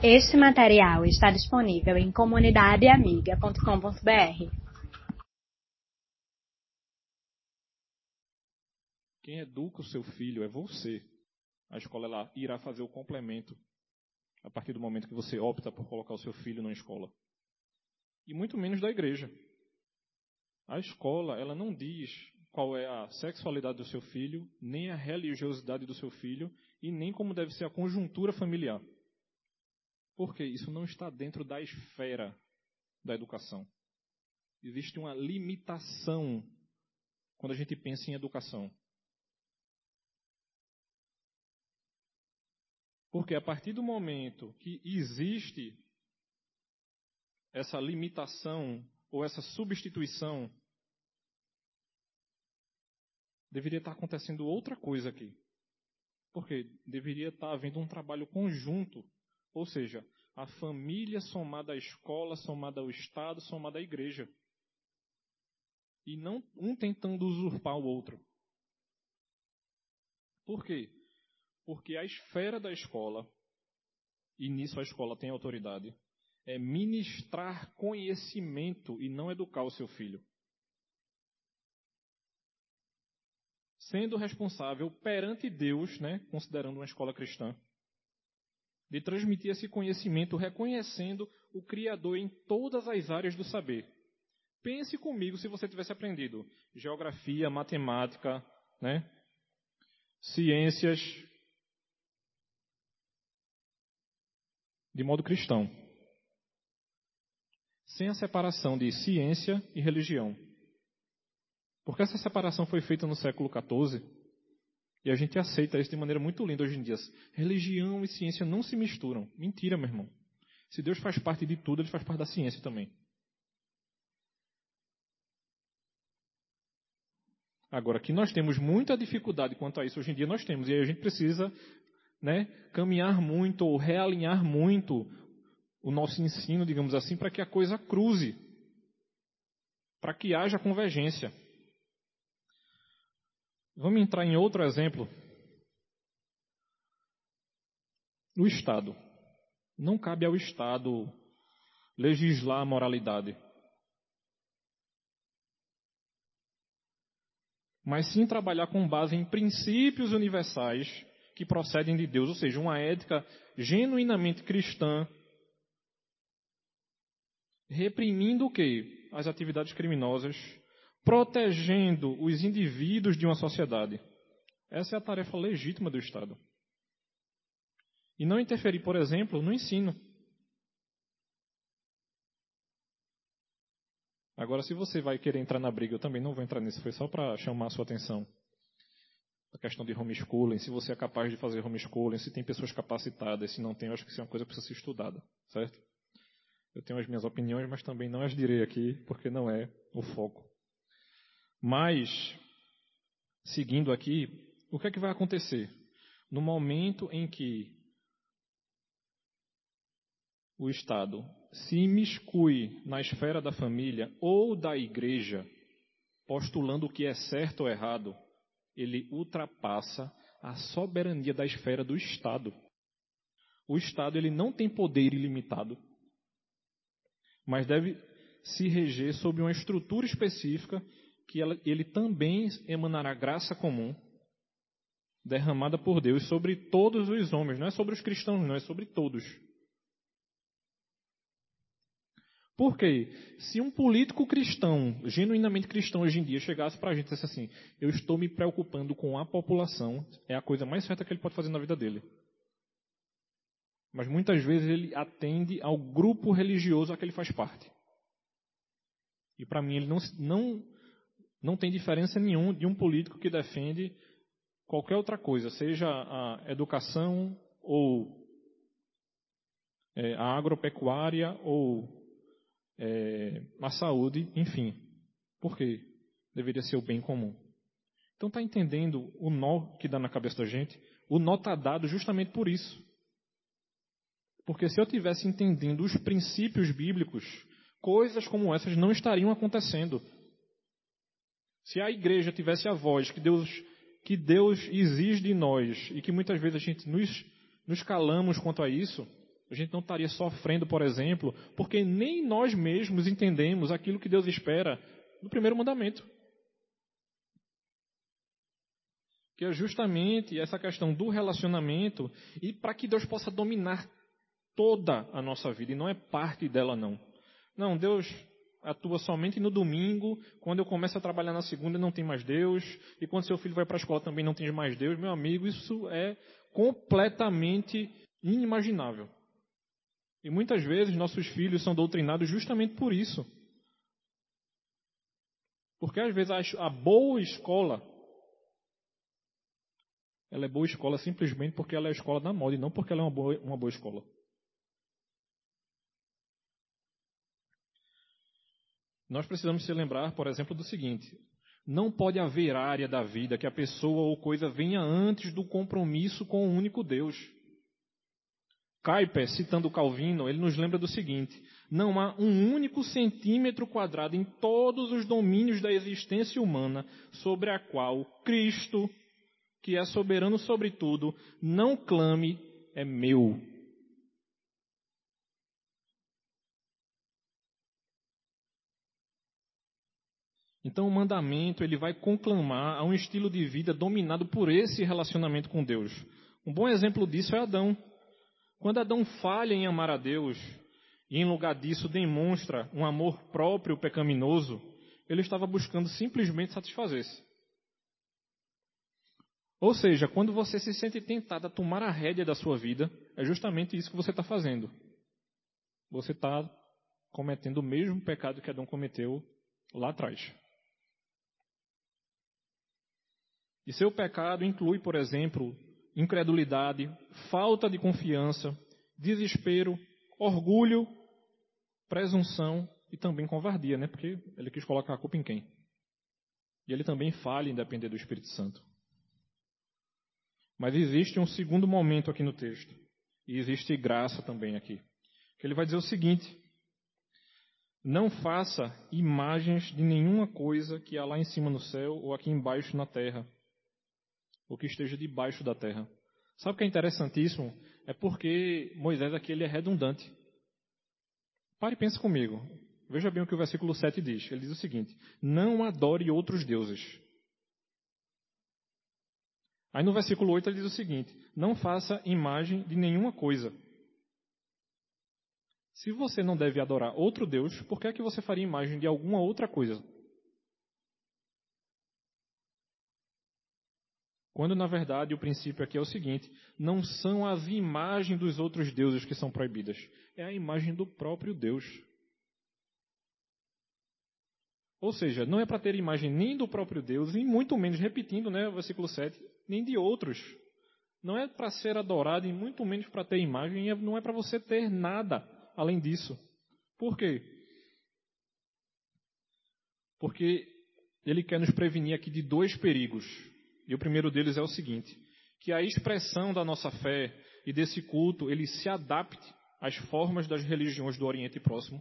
Este material está disponível em comunidadeamiga.com.br. Quem educa o seu filho é você. A escola ela irá fazer o complemento a partir do momento que você opta por colocar o seu filho na escola. E muito menos da igreja. A escola, ela não diz qual é a sexualidade do seu filho, nem a religiosidade do seu filho, e nem como deve ser a conjuntura familiar. Porque isso não está dentro da esfera da educação. Existe uma limitação quando a gente pensa em educação. Porque a partir do momento que existe essa limitação ou essa substituição, deveria estar acontecendo outra coisa aqui. Porque deveria estar havendo um trabalho conjunto, ou seja, a família somada à escola, somada ao Estado, somada à igreja. E não um tentando usurpar o outro. Por quê? Porque a esfera da escola, e nisso a escola tem autoridade, é ministrar conhecimento e não educar o seu filho. Sendo responsável perante Deus, né, considerando uma escola cristã, de transmitir esse conhecimento reconhecendo o Criador em todas as áreas do saber. Pense comigo se você tivesse aprendido geografia, matemática, né, ciências, de modo cristão, sem a separação de ciência e religião. Porque essa separação foi feita no século XIV e a gente aceita isso de maneira muito linda hoje em dia. Religião e ciência não se misturam. Mentira, meu irmão. Se Deus faz parte de tudo, ele faz parte da ciência também. Agora, que nós temos muita dificuldade quanto a isso hoje em dia, nós temos. E aí a gente precisa né, caminhar muito ou realinhar muito o nosso ensino, digamos assim, para que a coisa cruze, para que haja convergência. Vamos entrar em outro exemplo. O Estado. Não cabe ao Estado legislar a moralidade. Mas sim trabalhar com base em princípios universais que procedem de Deus, ou seja, uma ética genuinamente cristã, reprimindo o quê? As atividades criminosas, protegendo os indivíduos de uma sociedade. Essa é a tarefa legítima do Estado. E não interferir, por exemplo, no ensino. Agora, se você vai querer entrar na briga, eu também não vou entrar nisso, foi só para chamar a sua atenção a questão de homeschooling, se você é capaz de fazer homeschooling, se tem pessoas capacitadas, se não tem, eu acho que isso é uma coisa que precisa ser estudada, certo? Eu tenho as minhas opiniões, mas também não as direi aqui, porque não é o foco. Mas, seguindo aqui, o que é que vai acontecer? No momento em que o Estado se imiscui na esfera da família ou da igreja, postulando o que é certo ou errado, ele ultrapassa a soberania da esfera do Estado. O Estado ele não tem poder ilimitado, mas deve se reger sob uma estrutura específica que ela, ele também emanará graça comum derramada por Deus sobre todos os homens, não é sobre os cristãos, não é sobre todos. Por quê? Se um político cristão, genuinamente cristão hoje em dia, chegasse para a gente e dissesse assim: Eu estou me preocupando com a população, é a coisa mais certa que ele pode fazer na vida dele. Mas muitas vezes ele atende ao grupo religioso a que ele faz parte. E para mim ele não, não, não tem diferença nenhuma de um político que defende qualquer outra coisa, seja a educação ou é, a agropecuária ou é, a saúde, enfim. Por quê? Deveria ser o bem comum. Então está entendendo o nó que dá na cabeça da gente? O nó está dado justamente por isso. Porque se eu tivesse entendendo os princípios bíblicos, coisas como essas não estariam acontecendo. Se a igreja tivesse a voz que Deus, que Deus exige de nós e que muitas vezes a gente nos, nos calamos quanto a isso, A gente não estaria sofrendo, por exemplo, porque nem nós mesmos entendemos aquilo que Deus espera no primeiro mandamento. Que é justamente essa questão do relacionamento e para que Deus possa dominar toda a nossa vida e não é parte dela não. Não, Deus atua somente no domingo, quando eu começo a trabalhar na segunda não tem mais Deus, e quando seu filho vai para a escola também não tem mais Deus, meu amigo, isso é completamente inimaginável. E muitas vezes nossos filhos são doutrinados justamente por isso. Porque às vezes a boa escola, ela é boa escola simplesmente porque ela é a escola da moda e não porque ela é uma boa, uma boa escola. Nós precisamos se lembrar, por exemplo, do seguinte: não pode haver área da vida que a pessoa ou coisa venha antes do compromisso com o único Deus. Kuyper, citando Calvino, ele nos lembra do seguinte: não há um único centímetro quadrado em todos os domínios da existência humana sobre a qual Cristo, que é soberano sobre tudo, não clame é meu. Então o mandamento ele vai conclamar a um estilo de vida dominado por esse relacionamento com Deus. Um bom exemplo disso é Adão. Quando Adão falha em amar a Deus e em lugar disso demonstra um amor próprio pecaminoso, ele estava buscando simplesmente satisfazer-se. Ou seja, quando você se sente tentado a tomar a rédea da sua vida, é justamente isso que você está fazendo. Você está cometendo o mesmo pecado que Adão cometeu lá atrás. E seu pecado inclui, por exemplo, incredulidade, falta de confiança, desespero, orgulho, presunção e também covardia, né? Porque ele quis colocar a culpa em quem? E ele também falha em depender do Espírito Santo. Mas existe um segundo momento aqui no texto. E existe graça também aqui. Que ele vai dizer o seguinte: Não faça imagens de nenhuma coisa que há lá em cima no céu ou aqui embaixo na terra o que esteja debaixo da terra. Sabe o que é interessantíssimo? É porque Moisés aqui ele é redundante. Pare e pense comigo. Veja bem o que o versículo 7 diz. Ele diz o seguinte: Não adore outros deuses. Aí no versículo 8 ele diz o seguinte: Não faça imagem de nenhuma coisa. Se você não deve adorar outro Deus, por que é que você faria imagem de alguma outra coisa? Quando na verdade o princípio aqui é o seguinte: não são as imagens dos outros deuses que são proibidas, é a imagem do próprio Deus. Ou seja, não é para ter imagem nem do próprio Deus, e muito menos, repetindo né, o versículo 7, nem de outros. Não é para ser adorado e muito menos para ter imagem, e não é para você ter nada além disso. Por quê? Porque ele quer nos prevenir aqui de dois perigos. E o primeiro deles é o seguinte: que a expressão da nossa fé e desse culto ele se adapte às formas das religiões do Oriente Próximo.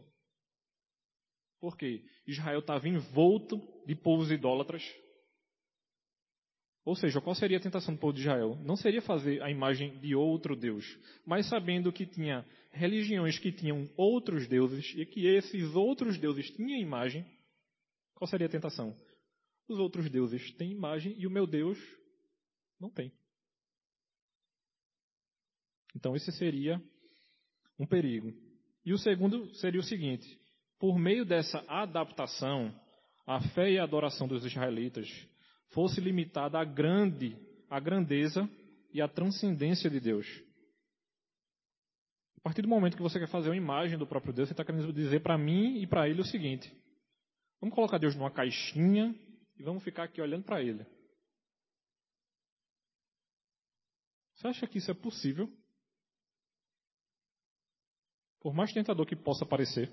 Porque Israel estava envolto de povos idólatras. Ou seja, qual seria a tentação do povo de Israel? Não seria fazer a imagem de outro Deus, mas sabendo que tinha religiões que tinham outros deuses e que esses outros deuses tinham imagem, qual seria a tentação? Os outros deuses têm imagem e o meu Deus não tem. Então, esse seria um perigo. E o segundo seria o seguinte: por meio dessa adaptação, a fé e a adoração dos israelitas fosse limitada à grande, à grandeza e à transcendência de Deus. A partir do momento que você quer fazer uma imagem do próprio Deus, você está querendo dizer para mim e para ele o seguinte: vamos colocar Deus numa caixinha e vamos ficar aqui olhando para ele. Você acha que isso é possível? Por mais tentador que possa parecer.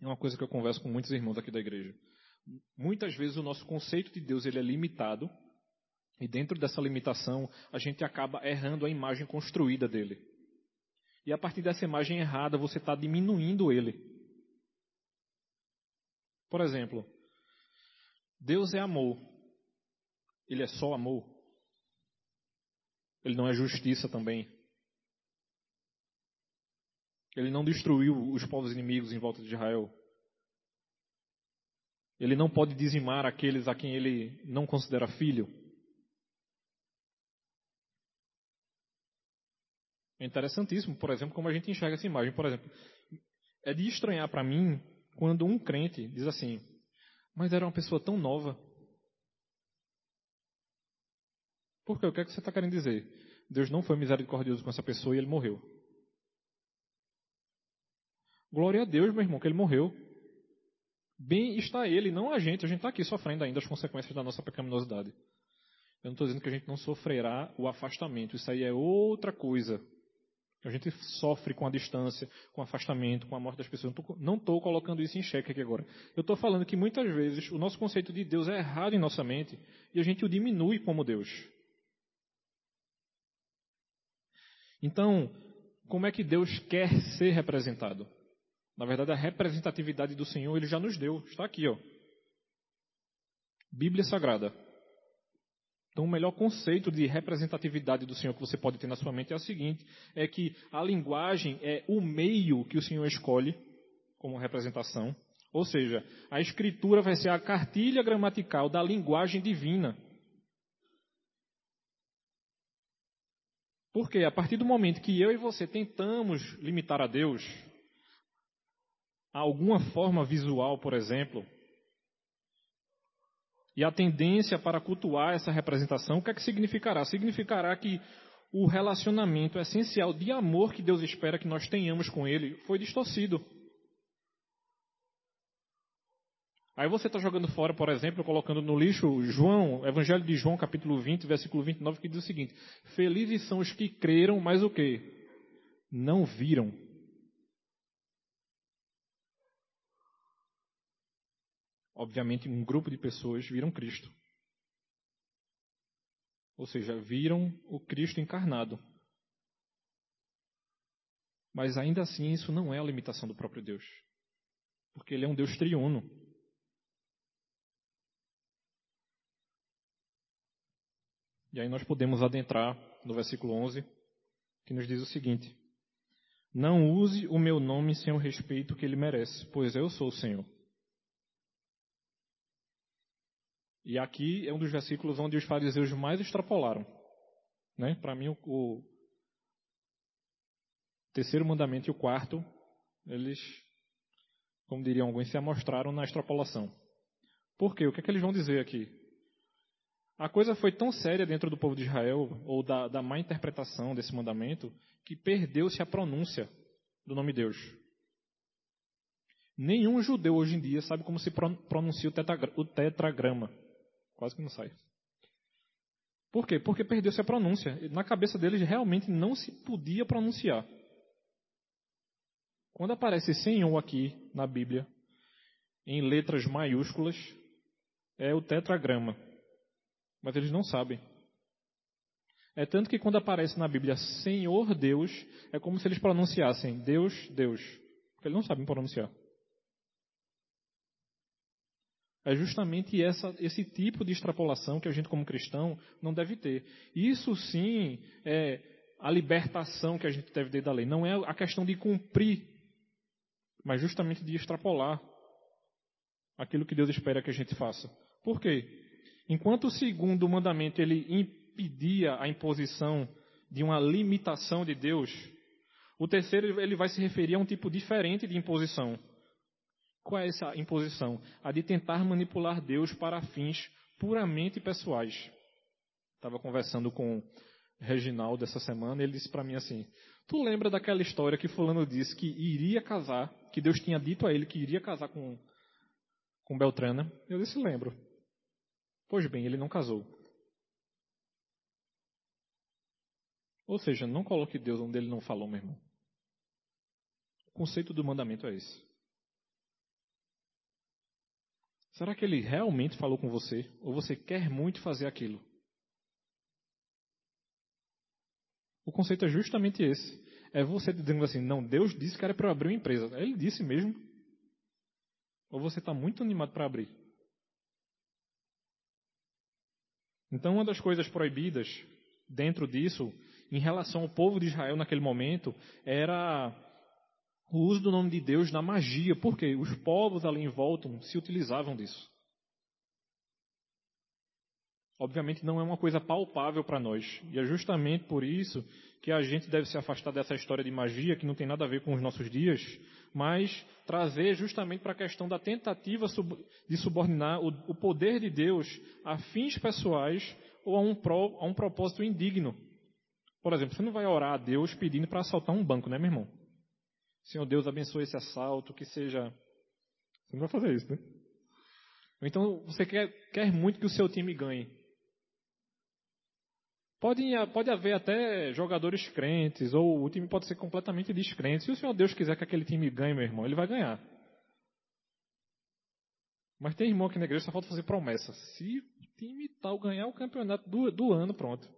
É uma coisa que eu converso com muitos irmãos aqui da igreja. Muitas vezes o nosso conceito de Deus ele é limitado e dentro dessa limitação a gente acaba errando a imagem construída dele. E a partir dessa imagem errada, você está diminuindo ele. Por exemplo, Deus é amor. Ele é só amor. Ele não é justiça também. Ele não destruiu os povos inimigos em volta de Israel. Ele não pode dizimar aqueles a quem ele não considera filho. É interessantíssimo, por exemplo, como a gente enxerga essa imagem. Por exemplo, é de estranhar para mim quando um crente diz assim: Mas era uma pessoa tão nova. Por quê? O que é que você está querendo dizer? Deus não foi misericordioso com essa pessoa e ele morreu. Glória a Deus, meu irmão, que ele morreu. Bem está ele, não a gente. A gente está aqui sofrendo ainda as consequências da nossa pecaminosidade. Eu não estou dizendo que a gente não sofrerá o afastamento. Isso aí é outra coisa. A gente sofre com a distância, com o afastamento, com a morte das pessoas. Não estou colocando isso em xeque aqui agora. Eu estou falando que muitas vezes o nosso conceito de Deus é errado em nossa mente e a gente o diminui como Deus. Então, como é que Deus quer ser representado? Na verdade, a representatividade do Senhor ele já nos deu. Está aqui, ó. Bíblia Sagrada. Então, o melhor conceito de representatividade do Senhor que você pode ter na sua mente é o seguinte: é que a linguagem é o meio que o Senhor escolhe como representação. Ou seja, a escritura vai ser a cartilha gramatical da linguagem divina. Porque a partir do momento que eu e você tentamos limitar a Deus, a alguma forma visual, por exemplo, e a tendência para cultuar essa representação, o que é que significará? Significará que o relacionamento essencial de amor que Deus espera que nós tenhamos com Ele foi distorcido. Aí você está jogando fora, por exemplo, colocando no lixo João, Evangelho de João, capítulo 20, versículo 29, que diz o seguinte: Felizes são os que creram, mas o que? Não viram. Obviamente, um grupo de pessoas viram Cristo. Ou seja, viram o Cristo encarnado. Mas ainda assim, isso não é a limitação do próprio Deus. Porque Ele é um Deus triuno. E aí nós podemos adentrar no versículo 11, que nos diz o seguinte: Não use o meu nome sem o respeito que ele merece, pois eu sou o Senhor. E aqui é um dos versículos onde os fariseus mais extrapolaram. Né? Para mim, o, o, terceiro mandamento e o quarto, eles, como diriam alguns, se amostraram na extrapolação. Por quê? O que é que eles vão dizer aqui? A coisa foi tão séria dentro do povo de Israel, ou da, da má interpretação desse mandamento, que perdeu-se a pronúncia do nome Deus. Nenhum judeu hoje em dia sabe como se pronuncia o tetragrama. Quase que não sai. Por quê? Porque perdeu-se a pronúncia. Na cabeça deles realmente não se podia pronunciar. Quando aparece Senhor aqui na Bíblia, em letras maiúsculas, é o tetragrama. Mas eles não sabem. É tanto que quando aparece na Bíblia Senhor Deus, é como se eles pronunciassem Deus, Deus. Porque eles não sabem pronunciar. É justamente essa, esse tipo de extrapolação que a gente, como cristão, não deve ter. Isso sim é a libertação que a gente deve ter da lei. Não é a questão de cumprir, mas justamente de extrapolar aquilo que Deus espera que a gente faça. Por quê? Enquanto o segundo mandamento ele impedia a imposição de uma limitação de Deus, o terceiro ele vai se referir a um tipo diferente de imposição qual é essa imposição? A de tentar manipular Deus para fins puramente pessoais. Estava conversando com Reginaldo essa semana, ele disse para mim assim: Tu lembra daquela história que Fulano disse que iria casar, que Deus tinha dito a ele que iria casar com, com Beltrana? Eu disse: Lembro. Pois bem, ele não casou. Ou seja, não coloque Deus onde ele não falou, meu irmão. O conceito do mandamento é esse. Será que ele realmente falou com você? Ou você quer muito fazer aquilo? O conceito é justamente esse. É você dizendo assim, não, Deus disse que era para abrir uma empresa. Ele disse mesmo. Ou você está muito animado para abrir. Então, uma das coisas proibidas dentro disso, em relação ao povo de Israel naquele momento, era o uso do nome de Deus na magia, porque os povos ali em volta se utilizavam disso. Obviamente não é uma coisa palpável para nós, e é justamente por isso que a gente deve se afastar dessa história de magia que não tem nada a ver com os nossos dias, mas trazer justamente para a questão da tentativa de subordinar o poder de Deus a fins pessoais ou a um, pro, a um propósito indigno. Por exemplo, você não vai orar a Deus pedindo para assaltar um banco, né, meu irmão? Senhor Deus, abençoe esse assalto, que seja. Você não vai fazer isso, né? Então, você quer, quer muito que o seu time ganhe. Pode, pode haver até jogadores crentes, ou o time pode ser completamente descrente. Se o Senhor Deus quiser que aquele time ganhe, meu irmão, ele vai ganhar. Mas tem irmão aqui na igreja só falta fazer promessa. Se o time tal ganhar o campeonato do, do ano, pronto.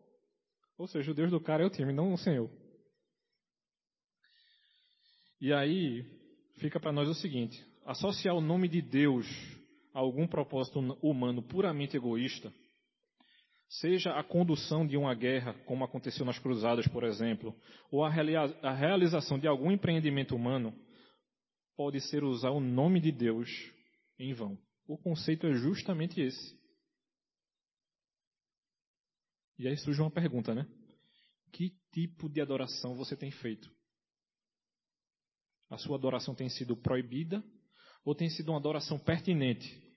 Ou seja, o Deus do cara é o time, não o Senhor. E aí fica para nós o seguinte: associar o nome de Deus a algum propósito humano puramente egoísta, seja a condução de uma guerra, como aconteceu nas Cruzadas, por exemplo, ou a, realização de algum empreendimento humano, pode ser usar o nome de Deus em vão. O conceito é justamente esse. E aí surge uma pergunta, né? Que tipo de adoração você tem feito? A sua adoração tem sido proibida ou tem sido uma adoração pertinente?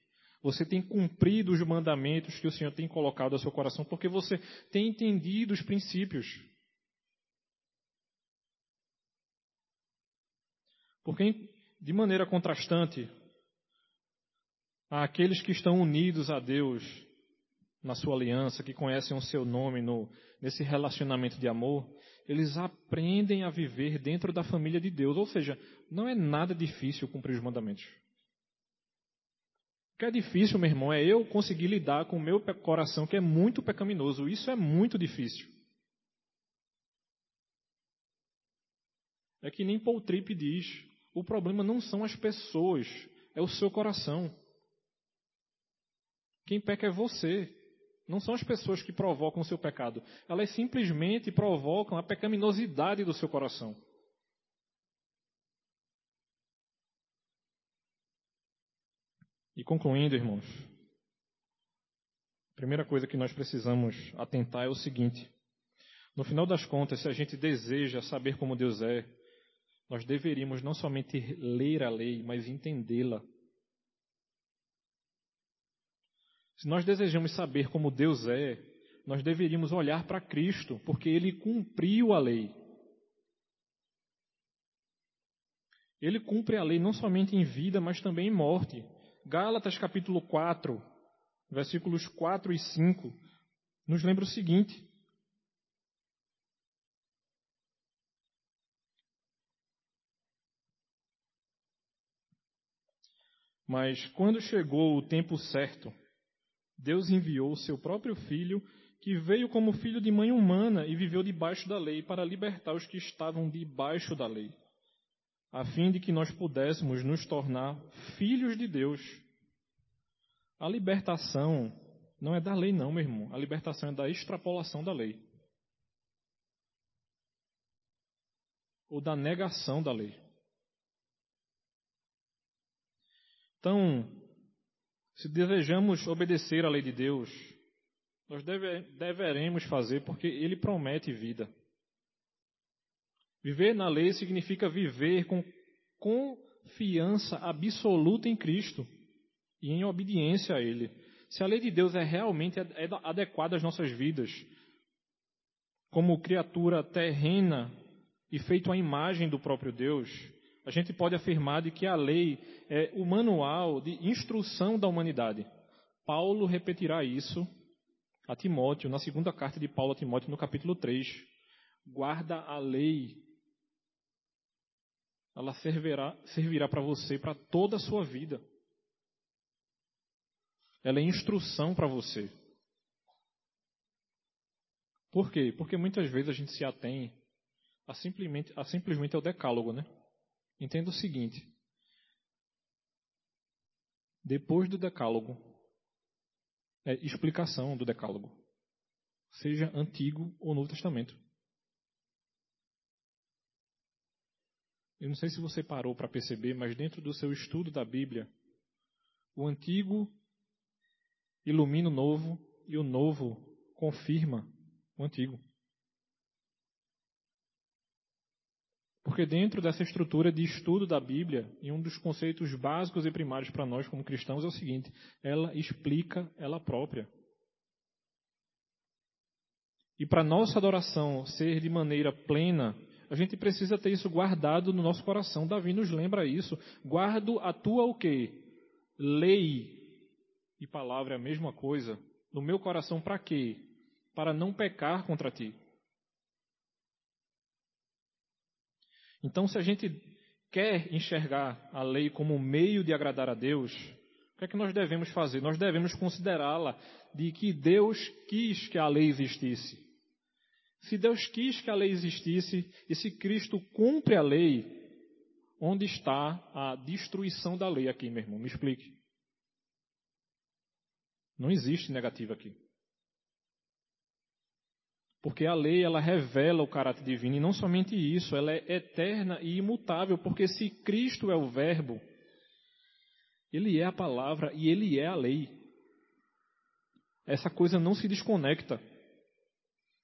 Você tem cumprido os mandamentos que o Senhor tem colocado ao seu coração porque você tem entendido os princípios. Porque, de maneira contrastante, aqueles que estão unidos a Deus na sua aliança, que conhecem o seu nome no, nesse relacionamento de amor, eles aprendem a viver dentro da família de Deus. Ou seja, não é nada difícil cumprir os mandamentos. O que é difícil, meu irmão, é eu conseguir lidar com o meu coração que é muito pecaminoso. Isso é muito difícil. É que nem Paul Tripp diz: o problema não são as pessoas, é o seu coração. Quem peca é você. Não são as pessoas que provocam o seu pecado. Elas simplesmente provocam a pecaminosidade do seu coração. E concluindo, irmãos, a primeira coisa que nós precisamos atentar é o seguinte: no final das contas, se a gente deseja saber como Deus é, nós deveríamos não somente ler a lei, mas entendê-la Se nós desejamos saber como Deus é, nós deveríamos olhar para Cristo, porque ele cumpriu a lei. Ele cumpre a lei não somente em vida, mas também em morte. Gálatas capítulo 4, versículos 4 e 5, nos lembra o seguinte: Mas quando chegou o tempo certo, Deus enviou o seu próprio filho, que veio como filho de mãe humana e viveu debaixo da lei para libertar os que estavam debaixo da lei, a fim de que nós pudéssemos nos tornar filhos de Deus. A libertação não é da lei, não, meu irmão. A libertação é da extrapolação da lei. Ou da negação da lei. Então, se desejamos obedecer à lei de Deus, nós deve, deveremos fazer porque Ele promete vida. Viver na lei significa viver com confiança absoluta em Cristo e em obediência a Ele. Se a lei de Deus é realmente é adequada às nossas vidas, como criatura terrena e feito à imagem do próprio Deus, a gente pode afirmar de que a lei é o manual de instrução da humanidade. Paulo repetirá isso a Timóteo, na segunda carta de Paulo a Timóteo, no capítulo 3. Guarda a lei. Ela servirá, servirá para você para toda a sua vida. Ela é instrução para você. Por quê? Porque muitas vezes a gente se atém a simplesmente, a simplesmente ao decálogo, né? Entenda o seguinte: depois do decálogo, é explicação do decálogo. seja Antigo ou Novo Testamento. Eu não sei se você parou para perceber, mas dentro do seu estudo da Bíblia, o Antigo ilumina o Novo e o Novo confirma o Antigo. Porque dentro dessa estrutura de estudo da Bíblia, e um dos conceitos básicos e primários para nós como cristãos é o seguinte: ela explica ela própria. E para nossa adoração ser de maneira plena, a gente precisa ter isso guardado no nosso coração. Davi nos lembra isso. Guardo a tua o quê? Lei e palavra é a mesma coisa. No meu coração para quê? Para não pecar contra ti. Então, se a gente quer enxergar a lei como um meio de agradar a Deus, o que é que nós devemos fazer? Nós devemos considerá-la de que Deus quis que a lei existisse. Se Deus quis que a lei existisse e se Cristo cumpre a lei, onde está a destruição da lei aqui, meu irmão? Me explique. Não existe negativo aqui. Porque a lei, ela revela o caráter divino, e não somente isso, ela é eterna e imutável, porque se Cristo é o Verbo, Ele é a palavra e Ele é a lei. Essa coisa não se desconecta.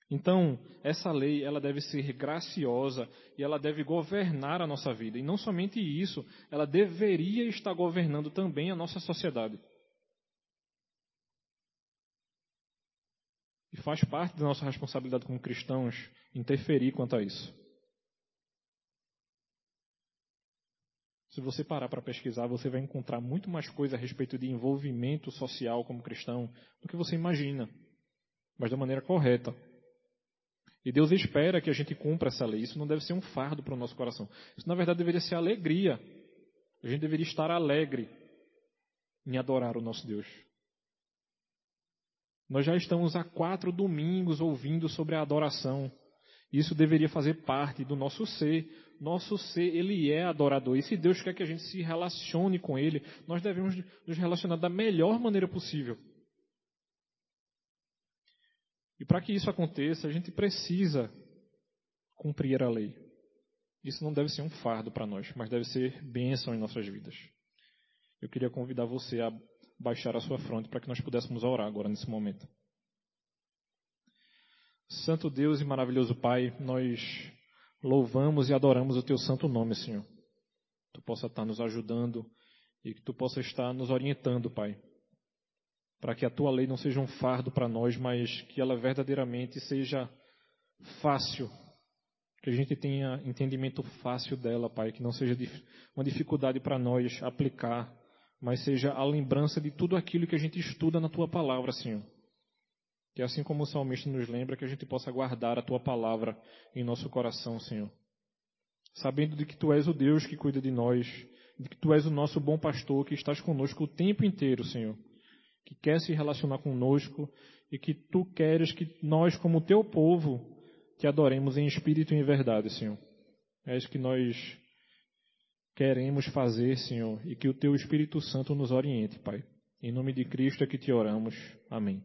Então, essa lei, ela deve ser graciosa e ela deve governar a nossa vida. E não somente isso, ela deveria estar governando também a nossa sociedade. E faz parte da nossa responsabilidade como cristãos interferir quanto a isso. Se você parar para pesquisar, você vai encontrar muito mais coisa a respeito de envolvimento social como cristão do que você imagina, mas da maneira correta. E Deus espera que a gente cumpra essa lei. Isso não deve ser um fardo para o nosso coração. Isso, na verdade, deveria ser alegria. A gente deveria estar alegre em adorar o nosso Deus. Nós já estamos há quatro domingos ouvindo sobre a adoração. Isso deveria fazer parte do nosso ser. Nosso ser, ele é adorador. E se Deus quer que a gente se relacione com Ele, nós devemos nos relacionar da melhor maneira possível. E para que isso aconteça, a gente precisa cumprir a lei. Isso não deve ser um fardo para nós, mas deve ser bênção em nossas vidas. Eu queria convidar você a baixar a sua fronte para que nós pudéssemos orar agora nesse momento. Santo Deus e maravilhoso Pai, nós louvamos e adoramos o teu santo nome, Senhor. Tu possa estar nos ajudando e que tu possa estar nos orientando, Pai. Para que a tua lei não seja um fardo para nós, mas que ela verdadeiramente seja fácil. Que a gente tenha entendimento fácil dela, Pai. Que não seja uma dificuldade para nós aplicar mas seja a lembrança de tudo aquilo que a gente estuda na tua palavra, Senhor. Que assim como o salmista nos lembra, que a gente possa guardar a tua palavra em nosso coração, Senhor. Sabendo de que tu és o Deus que cuida de nós, de que tu és o nosso bom pastor, que estás conosco o tempo inteiro, Senhor. Que quer se relacionar conosco e que tu queres que nós, como teu povo, te adoremos em espírito e em verdade, Senhor. É isso que nós queremos fazer, Senhor, e que o Teu Espírito Santo nos oriente, Pai. Em nome de Cristo é que te oramos. Amém.